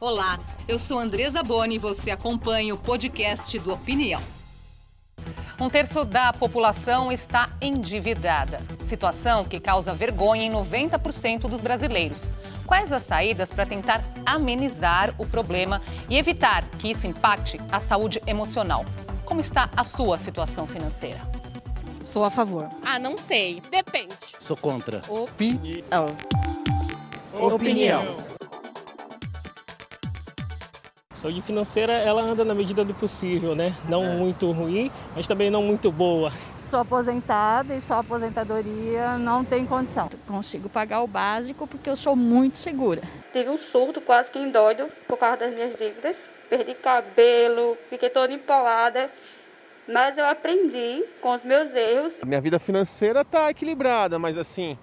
Olá, eu sou Andresa Boni e você acompanha o podcast do Opinião. Um terço da população está endividada, situação que causa vergonha em 90% dos brasileiros. Quais as saídas para tentar amenizar o problema e evitar que isso impacte a saúde emocional? Como está a sua situação financeira? Sou a favor. Ah, não sei. Depende. Sou contra. Opinião. Opinião. Saúde financeira, ela anda na medida do possível, né? Não É. muito ruim, mas também não muito boa. Sou aposentada e só aposentadoria não tem condição. Consigo pagar o básico porque eu sou muito segura. Tive um surto quase que indóide por causa das minhas dívidas. Perdi cabelo, fiquei toda empolada. Mas eu aprendi com os meus erros. A minha vida financeira está equilibrada, mas assim,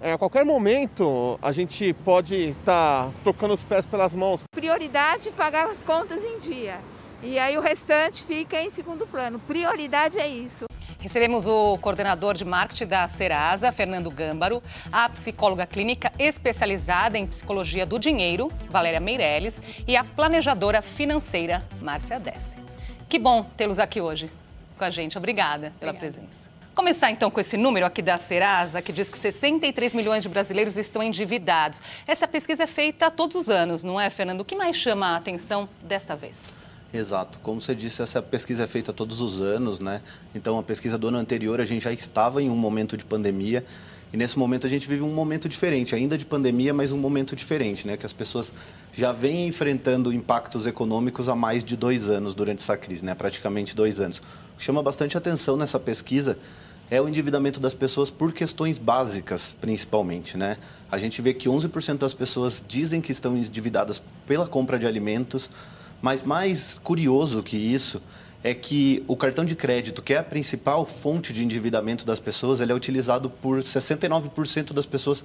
é, a qualquer momento a gente pode estar trocando os pés pelas mãos. Prioridade pagar as contas em dia. E aí o restante fica em segundo plano. Prioridade é isso. Recebemos o coordenador de marketing da Serasa, Fernando Gâmbaro, a psicóloga clínica especializada em psicologia do dinheiro, Valéria Meirelles, e a planejadora financeira, Márcia Dessi. Que bom tê-los aqui hoje com a gente. Obrigada pela presença. Começar então com esse número aqui da Serasa, que diz que 63 milhões de brasileiros estão endividados. Essa pesquisa é feita todos os anos, não é, Fernando? O que mais chama a atenção desta vez? Exato. Como você disse, essa pesquisa é feita todos os anos, né? Então, a pesquisa do ano anterior, a gente já estava em um momento de pandemia. E nesse momento a gente vive um momento diferente, ainda de pandemia, mas um momento diferente, né? Que as pessoas já vêm enfrentando impactos econômicos há mais de dois anos durante essa crise, né? Praticamente dois anos. O que chama bastante atenção nessa pesquisa é o endividamento das pessoas por questões básicas, principalmente, né? A gente vê que 11% das pessoas dizem que estão endividadas pela compra de alimentos, mas mais curioso que isso é que o cartão de crédito, que é a principal fonte de endividamento das pessoas, ele é utilizado por 69% das pessoas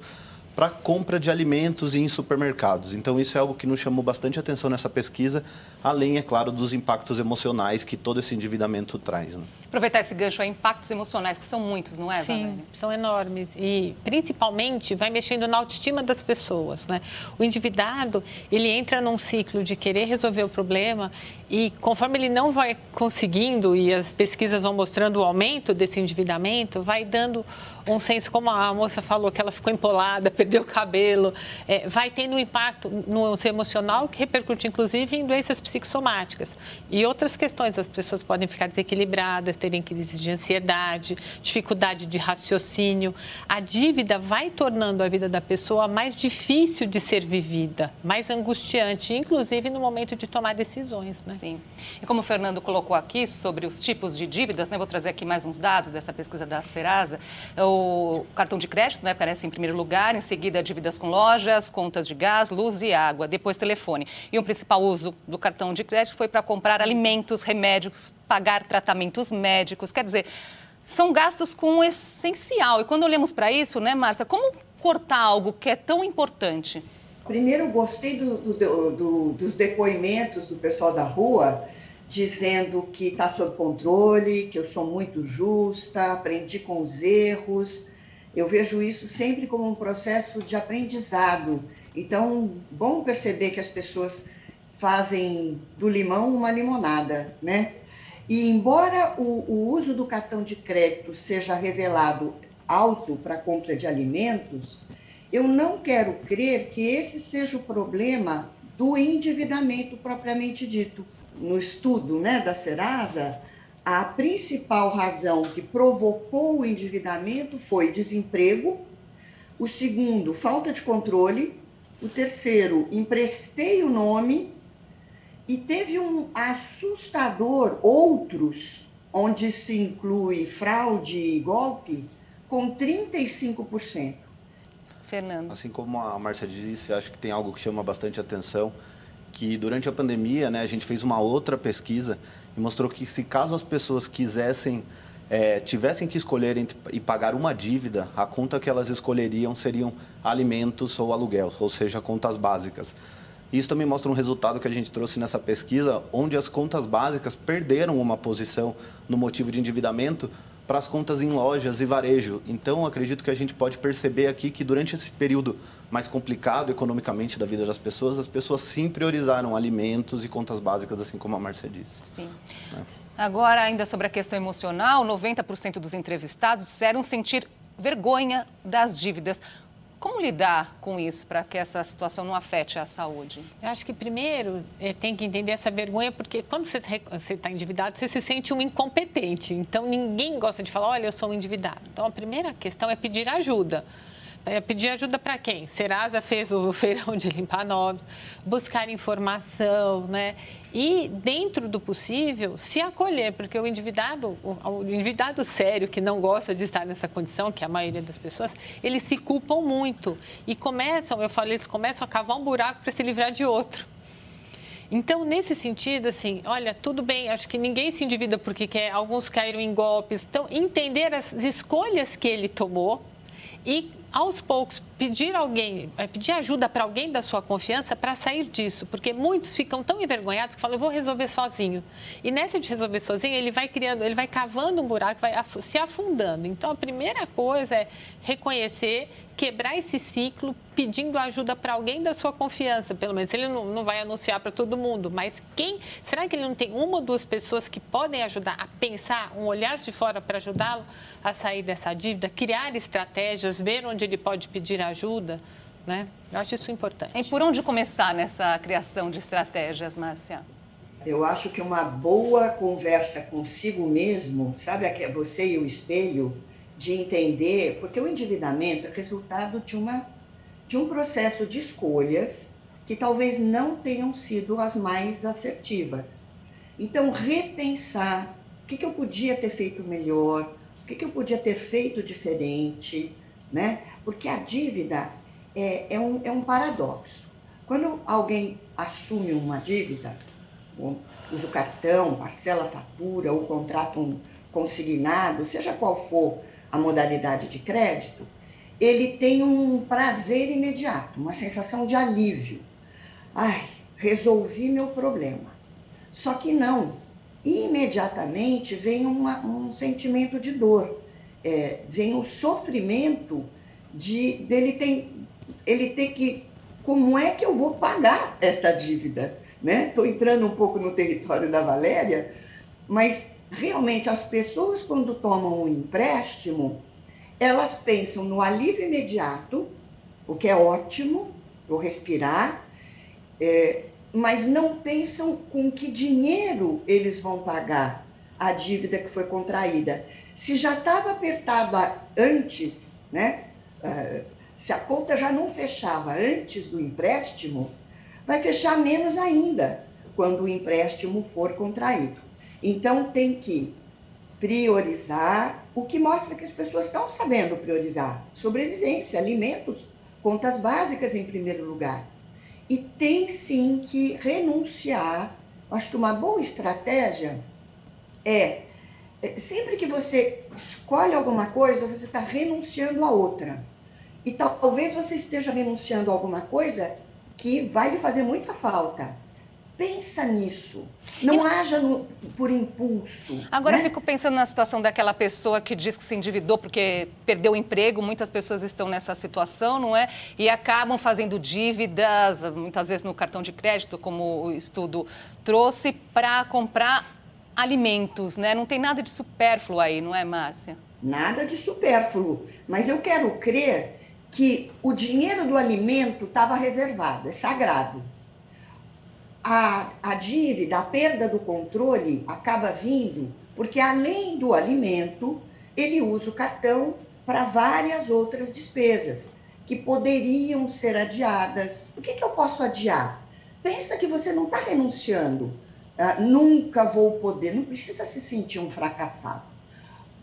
para compra de alimentos em supermercados. Então, isso é algo que nos chamou bastante atenção nessa pesquisa, além, é claro, dos impactos emocionais que todo esse endividamento traz. Né? Aproveitar esse gancho aí, impactos emocionais, que são muitos, não é, Valéria? Sim, são enormes e principalmente vai mexendo na autoestima das pessoas, né? O endividado, ele entra num ciclo de querer resolver o problema e conforme ele não vai conseguindo e as pesquisas vão mostrando o aumento desse endividamento, vai dando um senso, como a moça falou, que ela ficou empolada, perdeu o cabelo, é, vai tendo um impacto no seu emocional que repercute inclusive em doenças psicossomáticas. E outras questões, as pessoas podem ficar desequilibradas, terem crises de ansiedade, dificuldade de raciocínio. A dívida vai tornando a vida da pessoa mais difícil de ser vivida, mais angustiante, inclusive no momento de tomar decisões. Né? Sim. E como o Fernando colocou aqui sobre os tipos de dívidas, né, vou trazer aqui mais uns dados dessa pesquisa da Serasa. O cartão de crédito né, aparece em primeiro lugar, em seguida dívidas com lojas, contas de gás, luz e água, depois telefone. E o principal uso do cartão de crédito foi para comprar alimentos, remédios, pagar tratamentos médicos. Quer dizer, são gastos com o essencial. E quando olhamos para isso, né, Márcia, como cortar algo que é tão importante? Primeiro, gostei do- do- do- dos depoimentos do pessoal da rua, dizendo que está sob controle, que eu sou muito justa, aprendi com os erros. Eu vejo isso sempre como um processo de aprendizado. Então, bom perceber que as pessoas fazem do limão uma limonada, né? E embora o, o uso do cartão de crédito seja revelado alto para compra de alimentos, eu não quero crer que esse seja o problema do endividamento propriamente dito. No estudo né, da Serasa, a principal razão que provocou o endividamento foi desemprego, o segundo, falta de controle, o terceiro, emprestei o nome, e teve um assustador, outros, onde se inclui fraude e golpe, com 35%. Fernando. Assim como a Márcia disse, acho que tem algo que chama bastante atenção, que durante a pandemia, né, a gente fez uma outra pesquisa mostrou que se caso as pessoas quisessem, eh, tivessem que escolher entre, e pagar uma dívida, a conta que elas escolheriam seriam alimentos ou aluguel, ou seja, contas básicas. Isso também mostra um resultado que a gente trouxe nessa pesquisa, onde as contas básicas perderam uma posição no motivo de endividamento, para as contas em lojas e varejo. Então, acredito que a gente pode perceber aqui que durante esse período mais complicado economicamente da vida das pessoas, as pessoas sim priorizaram alimentos e contas básicas, assim como a Márcia disse. Sim. É. Agora, ainda sobre a questão emocional, 90% dos entrevistados disseram sentir vergonha das dívidas. Como lidar com isso para que essa situação não afete a saúde? Eu acho que primeiro é, tem que entender essa vergonha, porque quando você está endividado, você se sente um incompetente. Então ninguém gosta de falar, olha, eu sou um endividado. Então a primeira questão é pedir ajuda. É pedir ajuda para quem? Serasa fez o feirão de limpar novos, buscar informação, né? E, dentro do possível, se acolher, porque o endividado, o, endividado sério que não gosta de estar nessa condição, que é a maioria das pessoas, eles se culpam muito e começam, eu falei, eles começam a cavar um buraco para se livrar de outro. Então, nesse sentido, assim, olha, tudo bem, acho que ninguém se endivida porque quer, alguns caíram em golpes. Então, entender as escolhas que ele tomou e aos poucos, pedir alguém, eh, pedir ajuda para alguém da sua confiança para sair disso, porque muitos ficam tão envergonhados que falam, eu vou resolver sozinho. E nessa de resolver sozinho, ele vai criando, ele vai cavando um buraco, vai se afundando. Então, a primeira coisa é reconhecer, quebrar esse ciclo, pedindo ajuda para alguém da sua confiança. Pelo menos ele não, não vai anunciar para todo mundo, mas quem, será que ele não tem uma ou duas pessoas que podem ajudar a pensar, um olhar de fora para ajudá-lo a sair dessa dívida, criar estratégias, ver onde ele pode pedir ajuda, né? Eu acho isso importante. E por onde começar nessa criação de estratégias, Márcia? Eu acho que uma boa conversa consigo mesmo, sabe, você e o espelho, de entender, porque o endividamento é resultado de, uma, de um processo de escolhas que talvez não tenham sido as mais assertivas. Então, repensar o que, que eu podia ter feito melhor, o que, que eu podia ter feito diferente, né? Porque a dívida é, é, um, é um paradoxo. Quando alguém assume uma dívida, usa o cartão, parcela a fatura ou contrata um consignado, seja qual for a modalidade de crédito, ele tem um prazer imediato, uma sensação de alívio. Ai, resolvi meu problema. Só que não. Imediatamente vem uma, um sentimento de dor é, vem o sofrimento de dele tem ele tem que como é que eu vou pagar esta dívida, né? Estou entrando um pouco no território da Valéria, mas realmente as pessoas quando tomam um empréstimo, elas pensam no alívio imediato, o que é ótimo, vou respirar, é, mas não pensam com que dinheiro eles vão pagar a dívida que foi contraída. Se já estava apertado antes, né? Uh, se a conta já não fechava antes do empréstimo, vai fechar menos ainda quando o empréstimo for contraído. Então tem que priorizar, o que mostra que as pessoas estão sabendo priorizar sobrevivência, alimentos, contas básicas em primeiro lugar. E tem sim que renunciar. Acho que uma boa estratégia é, sempre que você escolhe alguma coisa, você está renunciando a outra. E talvez você esteja renunciando a alguma coisa que vai lhe fazer muita falta. Pensa nisso. Não e... haja no, por impulso. Agora né? eu fico pensando na situação daquela pessoa que diz que se endividou porque perdeu o emprego. Muitas pessoas estão nessa situação, não é? E acabam fazendo dívidas, muitas vezes no cartão de crédito, como o estudo trouxe, para comprar alimentos, né? Não tem nada de supérfluo aí, não é, Márcia? Nada de supérfluo. Mas eu quero crer que o dinheiro do alimento estava reservado, é sagrado. A, a dívida, a perda do controle acaba vindo porque, além do alimento, ele usa o cartão para várias outras despesas que poderiam ser adiadas. O que, que eu posso adiar? Pensa que você não está renunciando uh, nunca vou poder, não precisa se sentir um fracassado.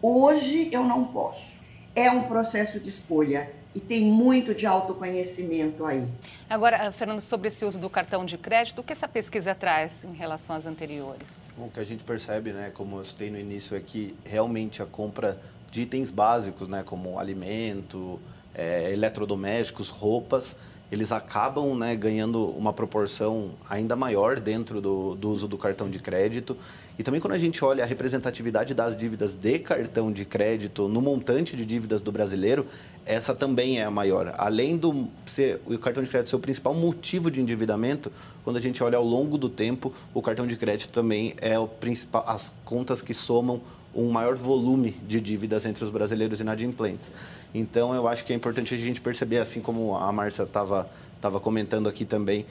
Hoje eu não posso. É um processo de escolha e tem muito de autoconhecimento aí. Agora, Fernando, sobre esse uso do cartão de crédito, o que essa pesquisa traz em relação às anteriores? o que a gente percebe, né, como eu citei no início, é que realmente a compra de itens básicos, né, como alimento, é, eletrodomésticos, roupas, eles acabam né, ganhando uma proporção ainda maior dentro do, do, uso do cartão de crédito. E também quando a gente olha a representatividade das dívidas de cartão de crédito no montante de dívidas do brasileiro, essa também é a maior. Além do ser o cartão de crédito ser o principal motivo de endividamento, quando a gente olha ao longo do tempo, o cartão de crédito também é o principal, as contas que somam um maior volume de dívidas entre os brasileiros inadimplentes. Então, eu acho que é importante a gente perceber, assim como a Márcia estava tava comentando aqui também,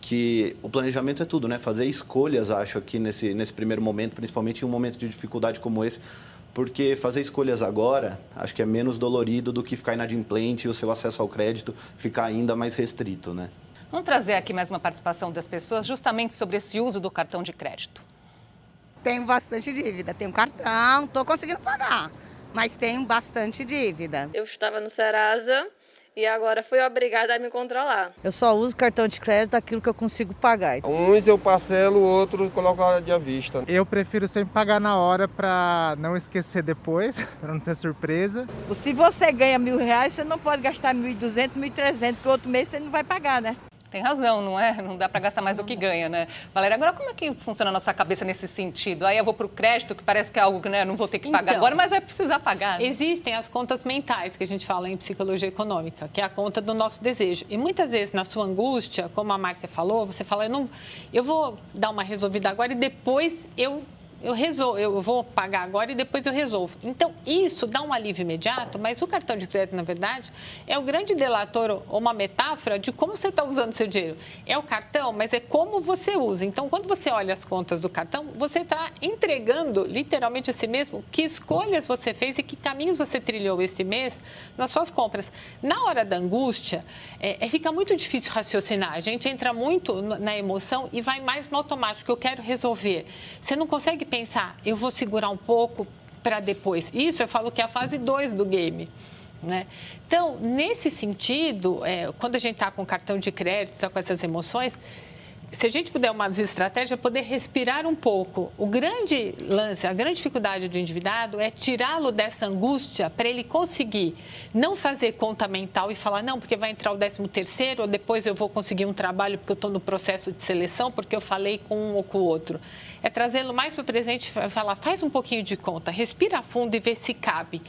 que o planejamento é tudo, né? Fazer escolhas, acho, aqui nesse, nesse primeiro momento, principalmente em um momento de dificuldade como esse, porque fazer escolhas agora, acho que é menos dolorido do que ficar inadimplente e o seu acesso ao crédito ficar ainda mais restrito, né? Vamos trazer aqui mais uma participação das pessoas justamente sobre esse uso do cartão de crédito. Tenho bastante dívida. Tenho cartão, estou conseguindo pagar, mas tenho bastante dívida. Eu estava no Serasa e agora fui obrigada a me controlar. Eu só uso cartão de crédito aquilo que eu consigo pagar. Uns eu parcelo, outros coloco de à vista. Eu prefiro sempre pagar na hora para não esquecer depois, para não ter surpresa. Se você ganha mil reais, você não pode gastar mil e duzentos, mil e trezentos, porque outro mês você não vai pagar, né? Tem razão, não é? Não dá para gastar mais do que ganha, né? Valéria, agora como é que funciona a nossa cabeça nesse sentido? Aí eu vou para o crédito, que parece que é algo que né, não vou ter que pagar então, agora, mas vai precisar pagar. Né? Existem as contas mentais, que a gente fala em psicologia econômica, que é a conta do nosso desejo. E muitas vezes, na sua angústia, como a Márcia falou, você fala, eu, não, eu vou dar uma resolvida agora e depois eu eu resolvo, eu vou pagar agora e depois eu resolvo. Então, isso dá um alívio imediato, mas o cartão de crédito, na verdade, é o grande delator ou uma metáfora de como você está usando seu dinheiro. É o cartão, mas é como você usa. Então, quando você olha as contas do cartão, você está entregando literalmente a si mesmo que escolhas você fez e que caminhos você trilhou esse mês nas suas compras. Na hora da angústia, é, é fica muito difícil raciocinar. A gente entra muito na emoção e vai mais no automático. Eu quero resolver. Você não consegue pensar, eu vou segurar um pouco para depois. Isso eu falo que é a fase 2 do game. Né? Então, nesse sentido, é, quando a gente está com cartão de crédito, está com essas emoções, se a gente puder uma estratégia, poder respirar um pouco. O grande lance, a grande dificuldade do endividado é tirá-lo dessa angústia para ele conseguir não fazer conta mental e falar, não, porque vai entrar o 13 terceiro, ou depois eu vou conseguir um trabalho porque eu estou no processo de seleção, porque eu falei com um ou com o outro. É trazê-lo mais para o presente e falar, faz um pouquinho de conta, respira fundo e vê se cabe.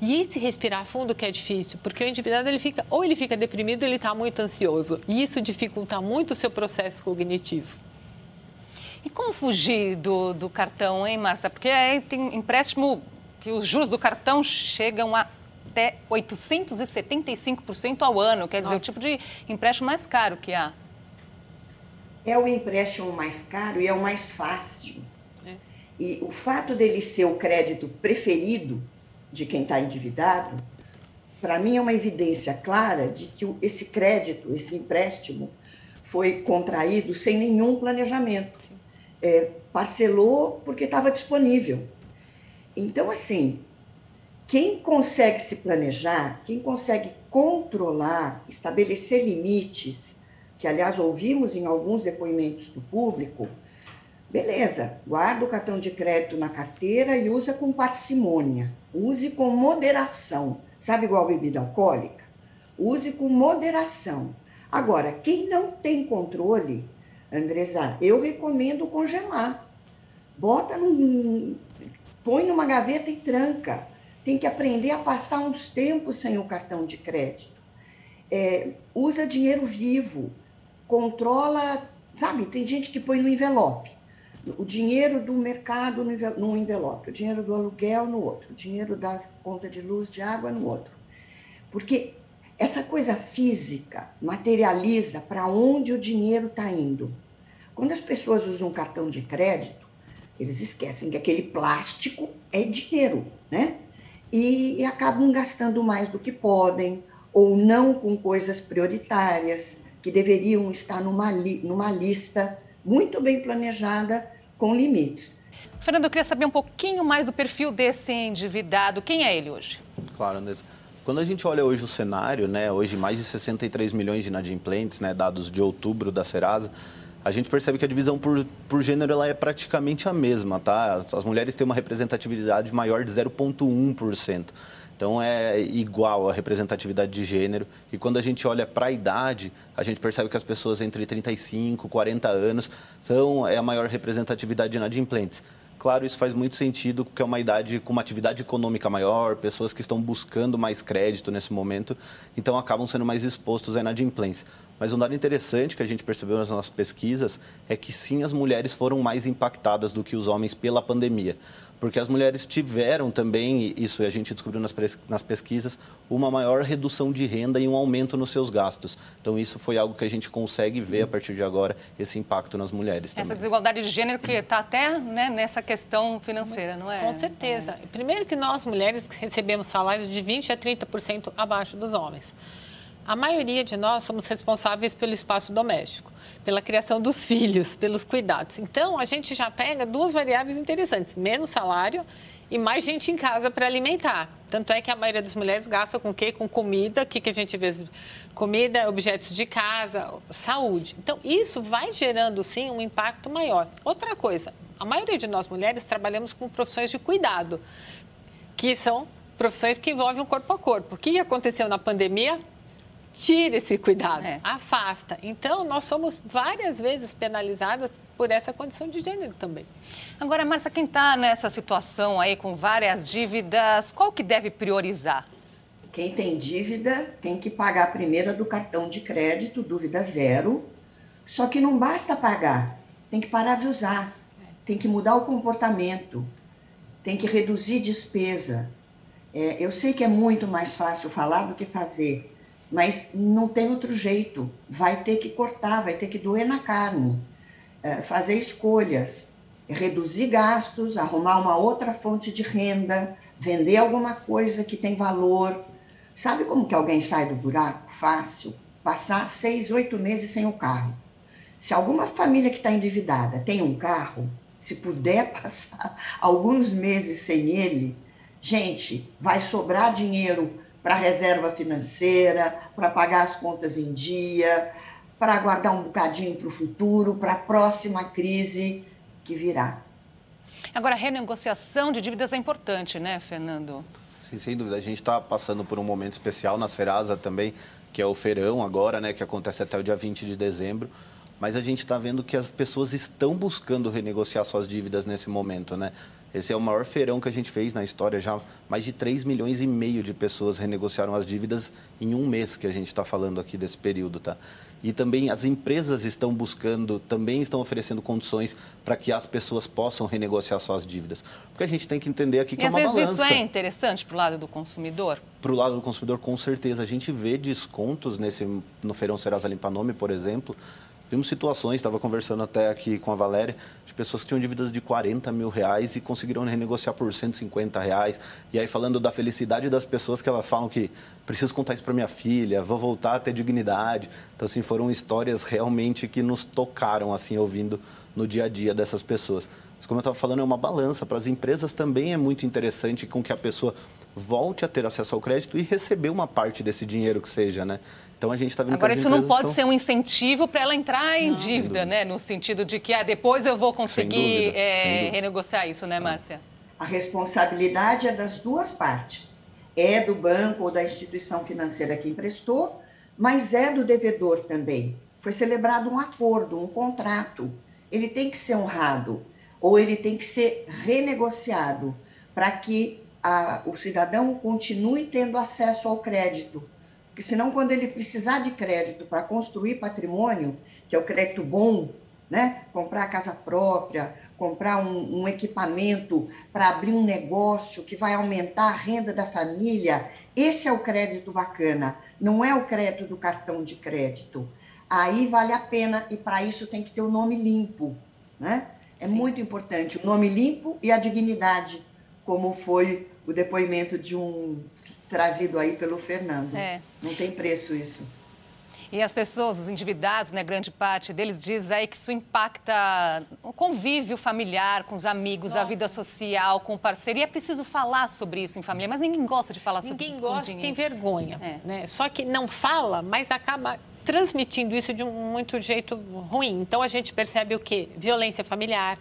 E esse respirar fundo que é difícil, porque o endividado ele fica, ou ele fica deprimido, ou ele está muito ansioso. E isso dificulta muito o seu processo cognitivo. E como fugir do, do cartão, hein, Márcia? Porque aí tem empréstimo que os juros do cartão chegam a até 875% ao ano, quer dizer, Nossa. o tipo de empréstimo mais caro que há. É o empréstimo mais caro e é o mais fácil. É. E o fato dele ser o crédito preferido de quem está endividado, para mim é uma evidência clara de que esse crédito, esse empréstimo, foi contraído sem nenhum planejamento. É, parcelou porque estava disponível. Então, assim, quem consegue se planejar, quem consegue controlar, estabelecer limites, que aliás ouvimos em alguns depoimentos do público, Beleza, guarda o cartão de crédito na carteira e usa com parcimônia. Use com moderação. Sabe igual bebida alcoólica? Use com moderação. Agora, quem não tem controle, Andresa, eu recomendo congelar. Bota num. põe numa gaveta e tranca. Tem que aprender a passar uns tempos sem o cartão de crédito. É, usa dinheiro vivo. Controla. Sabe, tem gente que põe no envelope o dinheiro do mercado no envelope, o dinheiro do aluguel no outro, o dinheiro da conta de luz, de água no outro. Porque essa coisa física materializa para onde o dinheiro está indo. Quando as pessoas usam um cartão de crédito, eles esquecem que aquele plástico é dinheiro, né? E, e acabam gastando mais do que podem, ou não com coisas prioritárias, que deveriam estar numa, li, numa lista muito bem planejada com limites. Fernando, eu queria saber um pouquinho mais do perfil desse endividado. Quem é ele hoje? Claro, Andressa. Quando a gente olha hoje o cenário, né, hoje mais de 63 milhões de inadimplentes, né, dados de outubro da Serasa, a gente percebe que a divisão por, por gênero ela é praticamente a mesma, tá? As, mulheres têm uma representatividade maior de 0,1%. Então é igual a representatividade de gênero. E quando a gente olha para a idade, a gente percebe que as pessoas entre 35 e 40 anos são é a maior representatividade de inadimplentes. Claro, isso faz muito sentido, porque é uma idade com uma atividade econômica maior, pessoas que estão buscando mais crédito nesse momento, então acabam sendo mais expostos à inadimplência. Mas um dado interessante que a gente percebeu nas nossas pesquisas é que sim, as mulheres foram mais impactadas do que os homens pela pandemia porque as mulheres tiveram também, isso a gente descobriu nas, nas pesquisas, uma maior redução de renda e um aumento nos seus gastos. Então, isso foi algo que a gente consegue ver a partir de agora, esse impacto nas mulheres. Também. Essa desigualdade de gênero que está até né, nessa questão financeira, não é? Com certeza. É. Primeiro que nós, mulheres, recebemos salários de 20% a 30% abaixo dos homens. A maioria de nós somos responsáveis pelo espaço doméstico pela criação dos filhos, pelos cuidados. Então, a gente já pega duas variáveis interessantes: menos salário e mais gente em casa para alimentar. Tanto é que a maioria das mulheres gasta com o quê? Com comida. O que, que a gente vê? Comida, objetos de casa, saúde. Então, isso vai gerando, sim, um impacto maior. Outra coisa, a maioria de nós mulheres trabalhamos com profissões de cuidado, que são profissões que envolvem o corpo a corpo. O que aconteceu na pandemia? Tira esse cuidado, é. afasta. Então, nós somos várias vezes penalizadas por essa condição de gênero também. Agora, Márcia, quem está nessa situação aí com várias dívidas, qual que deve priorizar? Quem tem dívida tem que pagar a primeira do cartão de crédito, dúvida zero. Só que não basta pagar, tem que parar de usar, tem que mudar o comportamento, tem que reduzir despesa. É, eu sei que é muito mais fácil falar do que fazer, mas não tem outro jeito. Vai ter que cortar, vai ter que doer na carne, é, fazer escolhas, reduzir gastos, arrumar uma outra fonte de renda, vender alguma coisa que tem valor. Sabe como que alguém sai do buraco fácil? Passar seis, oito meses sem o carro. Se alguma família que está endividada tem um carro, se puder passar alguns meses sem ele, gente, vai sobrar dinheiro para reserva financeira, para pagar as contas em dia, para guardar um bocadinho para o futuro, para a próxima crise que virá. Agora, a renegociação de dívidas é importante, né, Fernando? Sim, sem dúvida. A gente está passando por um momento especial na Serasa também, que é o feirão agora, né, que acontece até o dia 20 de dezembro. Mas a gente está vendo que as pessoas estão buscando renegociar suas dívidas nesse momento, né? Esse é o maior feirão que a gente fez na história já. Mais de 3 milhões e meio de pessoas renegociaram as dívidas em um mês que a gente está falando aqui desse período, tá? E também as empresas estão buscando, também estão oferecendo condições para que as pessoas possam renegociar suas dívidas. Porque a gente tem que entender aqui que e é uma balança. às vezes isso é interessante para o lado do consumidor? Para o lado do consumidor, com certeza. A gente vê descontos nesse, no Feirão Serasa Limpa Nome, por exemplo, Vimos situações, estava conversando até aqui com a Valéria, de pessoas que tinham dívidas de 40 mil reais e conseguiram renegociar por 150 reais. E aí falando da felicidade das pessoas que elas falam que preciso contar isso para minha filha, vou voltar a ter dignidade. Então, assim, foram histórias realmente que nos tocaram, assim, ouvindo no dia a dia dessas pessoas. Mas, como eu estava falando, é uma balança. Para as empresas também é muito interessante com que a pessoa volte a ter acesso ao crédito e receber uma parte desse dinheiro que seja, né? Então a gente está vendo Agora, que isso não pode estão... ser um incentivo para ela entrar em não. dívida, né? No sentido de que ah, depois eu vou conseguir dúvida, é, renegociar isso, né, Márcia? A responsabilidade é das duas partes. É do banco ou da instituição financeira que emprestou, mas é do devedor também. Foi celebrado um acordo, um contrato. Ele tem que ser honrado ou ele tem que ser renegociado para que a, o cidadão continue tendo acesso ao crédito porque senão, quando ele precisar de crédito para construir patrimônio, que é o crédito bom, né? comprar a casa própria, comprar um, um equipamento para abrir um negócio que vai aumentar a renda da família, esse é o crédito bacana, não é o crédito do cartão de crédito. Aí vale a pena e para isso tem que ter o nome limpo, né? É Sim. muito importante o nome limpo e a dignidade, como foi o depoimento de um trazido aí pelo Fernando. É. Não tem preço isso. E as pessoas, os endividados, né, grande parte deles diz aí que isso impacta o convívio familiar com os amigos, Nossa. a vida social, com o parceiro. E é preciso falar sobre isso em família, mas ninguém gosta de falar ninguém sobre Ninguém gosta, tem vergonha. É. Né? Só que não fala, mas acaba transmitindo isso de um muito jeito ruim. Então a gente percebe o quê? Violência familiar,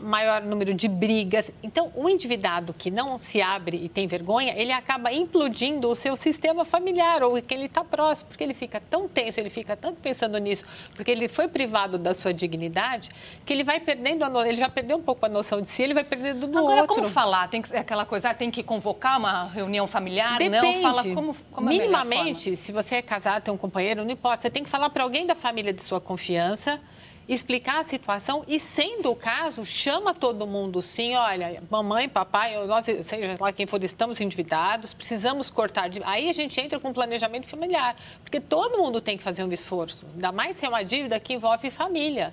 maior número de brigas. Então, o endividado que não se abre e tem vergonha, ele acaba implodindo o seu sistema familiar ou que ele está próximo, porque ele fica tão tenso, ele fica tanto pensando nisso, porque ele foi privado da sua dignidade, que ele vai perdendo a no... ele já perdeu um pouco a noção de si, ele vai perdendo do Agora, outro. como falar? Tem que ser aquela coisa, ah, tem que convocar uma reunião familiar? Depende. Não, fala como, como Minimamente, é se você é casado, tem um companheiro, não importa, você tem que falar para alguém da família de sua confiança, explicar a situação e, sendo o caso, chama todo mundo sim, olha, mamãe, papai, nós, seja lá quem for, estamos endividados, precisamos cortar. Aí a gente entra com planejamento familiar, porque todo mundo tem que fazer um esforço, ainda mais se é uma dívida que envolve família.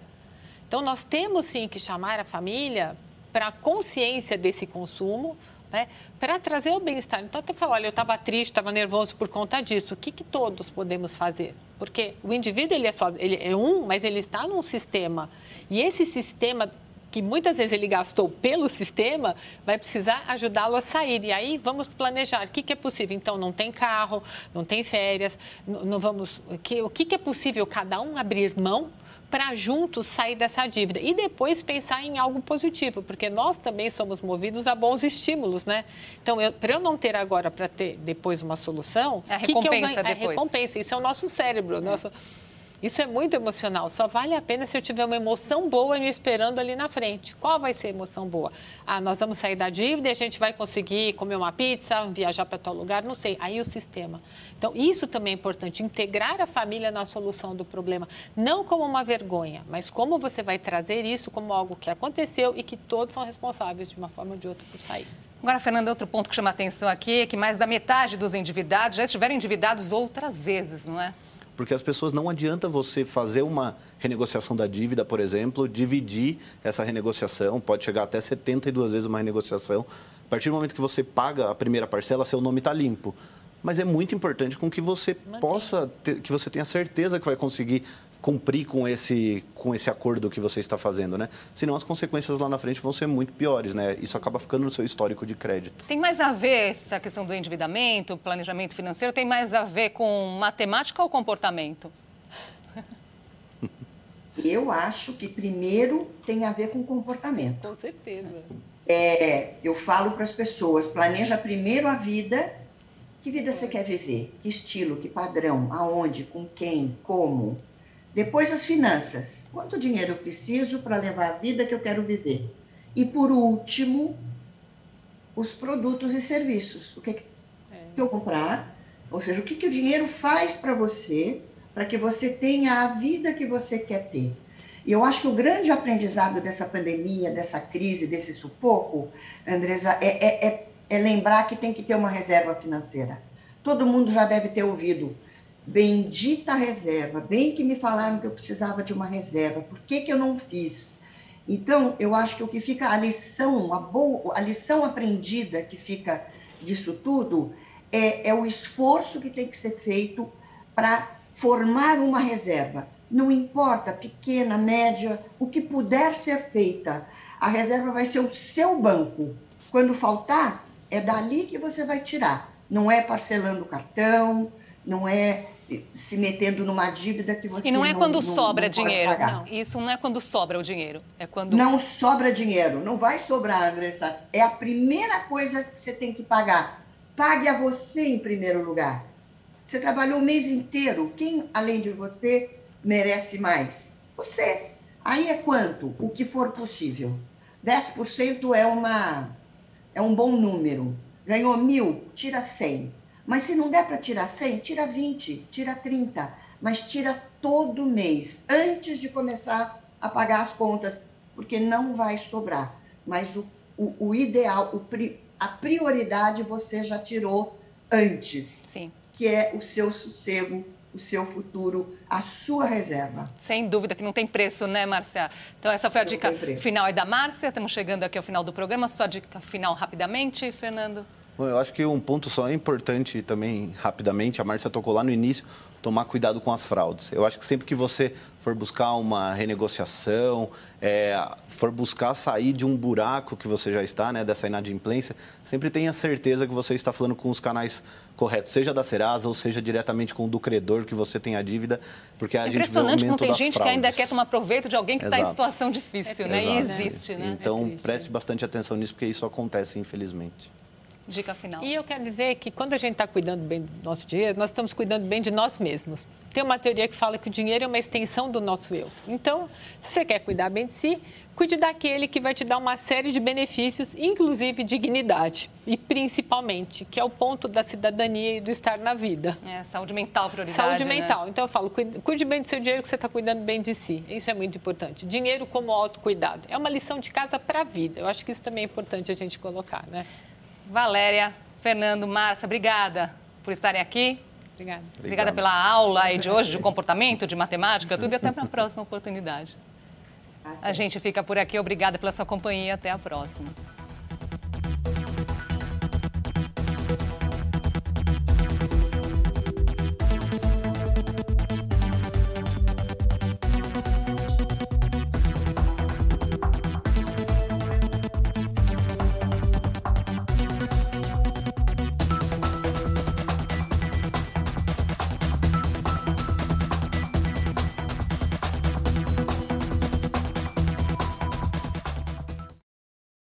Então, nós temos sim que chamar a família para a consciência desse consumo, né, para trazer o bem-estar. Então, até falar, olha, eu estava triste, estava nervoso por conta disso. O que, que todos podemos fazer? Porque o indivíduo ele é só, ele é um, mas ele está num sistema. E esse sistema que muitas vezes ele gastou pelo sistema, vai precisar ajudá-lo a sair. E aí vamos planejar o que, que é possível. Então, não tem carro, não tem férias, não, vamos. Que, o que, que é possível cada um abrir mão para juntos sair dessa dívida e depois pensar em algo positivo, porque nós também somos movidos a bons estímulos, né? Então, para eu não ter agora para ter depois uma solução, é a recompensa que que eu depois. A recompensa, isso é o nosso cérebro, é. nosso isso é muito emocional. Só vale a pena se eu tiver uma emoção boa me esperando ali na frente. Qual vai ser a emoção boa? Ah, nós vamos sair da dívida e a gente vai conseguir comer uma pizza, viajar para tal lugar, não sei. Aí o sistema. Então, isso também é importante, integrar a família na solução do problema. Não como uma vergonha, mas como você vai trazer isso como algo que aconteceu e que todos são responsáveis de uma forma ou de outra por sair. Agora, Fernando, outro ponto que chama atenção aqui é que mais da metade dos endividados já estiveram endividados outras vezes, não é? Porque as pessoas não adianta você fazer uma renegociação da dívida, por exemplo, dividir essa renegociação, pode chegar até 72 vezes uma renegociação. A partir do momento que você paga a primeira parcela, seu nome está limpo. Mas é muito importante com que você possa, ter, que você tenha certeza que vai conseguir cumprir com esse, com esse acordo que você está fazendo, né? Senão as consequências lá na frente vão ser muito piores, né? Isso acaba ficando no seu histórico de crédito. Tem mais a ver essa questão do endividamento, planejamento financeiro, tem mais a ver com matemática ou comportamento? Eu acho que primeiro tem a ver com comportamento. Com certeza. É, eu falo para as pessoas, planeja primeiro a vida. Que vida você quer viver? Que estilo, que padrão, aonde, com quem, como? Depois as finanças. Quanto dinheiro eu preciso para levar a vida que eu quero viver? E por último, os produtos e serviços. O que, que eu comprar? Ou seja, o que, que o dinheiro faz para você, para que você tenha a vida que você quer ter. E eu acho que o grande aprendizado dessa pandemia, dessa crise, desse sufoco, Andresa, é, é, é, é lembrar que tem que ter uma reserva financeira. Todo mundo já deve ter ouvido Bendita reserva, bem que me falaram que eu precisava de uma reserva, por que, que eu não fiz? Então, eu acho que o que fica, a lição, a, boa, a lição aprendida que fica disso tudo é, é o esforço que tem que ser feito para formar uma reserva. Não importa, pequena, média, o que puder ser feita, a reserva vai ser o seu banco. Quando faltar, é dali que você vai tirar. Não é parcelando o cartão, não é se metendo numa dívida que você E não é não, quando não, sobra não dinheiro. Não, isso não é quando sobra o dinheiro. É quando. Não sobra dinheiro. Não vai sobrar, Andressa. É a primeira coisa que você tem que pagar. Pague a você em primeiro lugar. Você trabalhou o mês inteiro. Quem, além de você, merece mais? Você. Aí é quanto? O que for possível. 10% é, uma, é um bom número. Ganhou mil, tira 100 mas se não der para tirar 100, tira 20, tira 30, mas tira todo mês, antes de começar a pagar as contas, porque não vai sobrar. Mas o, o, o ideal, o, a prioridade você já tirou antes, Sim. que é o seu sossego, o seu futuro, a sua reserva. Sem dúvida que não tem preço, né, Márcia? Então, essa foi a não dica final aí da Márcia. Estamos chegando aqui ao final do programa. Só dica final rapidamente, Fernando. Bom, eu acho que um ponto só é importante também, rapidamente, a Márcia tocou lá no início, tomar cuidado com as fraudes. Eu acho que sempre que você for buscar uma renegociação, é, for buscar sair de um buraco que você já está, né, dessa inadimplência, sempre tenha certeza que você está falando com os canais corretos, seja da Serasa ou seja diretamente com o do credor que você tem a dívida, porque a gente vê o Impressionante como tem gente fraudes. que ainda quer tomar proveito de alguém que está em situação difícil, né? E Exato. existe, né? Então, preste bastante atenção nisso, porque isso acontece, infelizmente. Dica final. E eu quero dizer que quando a gente está cuidando bem do nosso dinheiro, nós estamos cuidando bem de nós mesmos. Tem uma teoria que fala que o dinheiro é uma extensão do nosso eu. Então, se você quer cuidar bem de si, cuide daquele que vai te dar uma série de benefícios, inclusive dignidade. E principalmente, que é o ponto da cidadania e do estar na vida. É, saúde mental prioridade. Saúde né? mental. Então eu falo, cuide, cuide bem do seu dinheiro que você está cuidando bem de si. Isso é muito importante. Dinheiro como autocuidado. É uma lição de casa para a vida. Eu acho que isso também é importante a gente colocar, né? Valéria, Fernando, Márcia, obrigada por estarem aqui. Obrigada. Obrigada pela aula aí de hoje de comportamento, de matemática, tudo e até para a próxima oportunidade. A gente fica por aqui. Obrigada pela sua companhia. Até a próxima.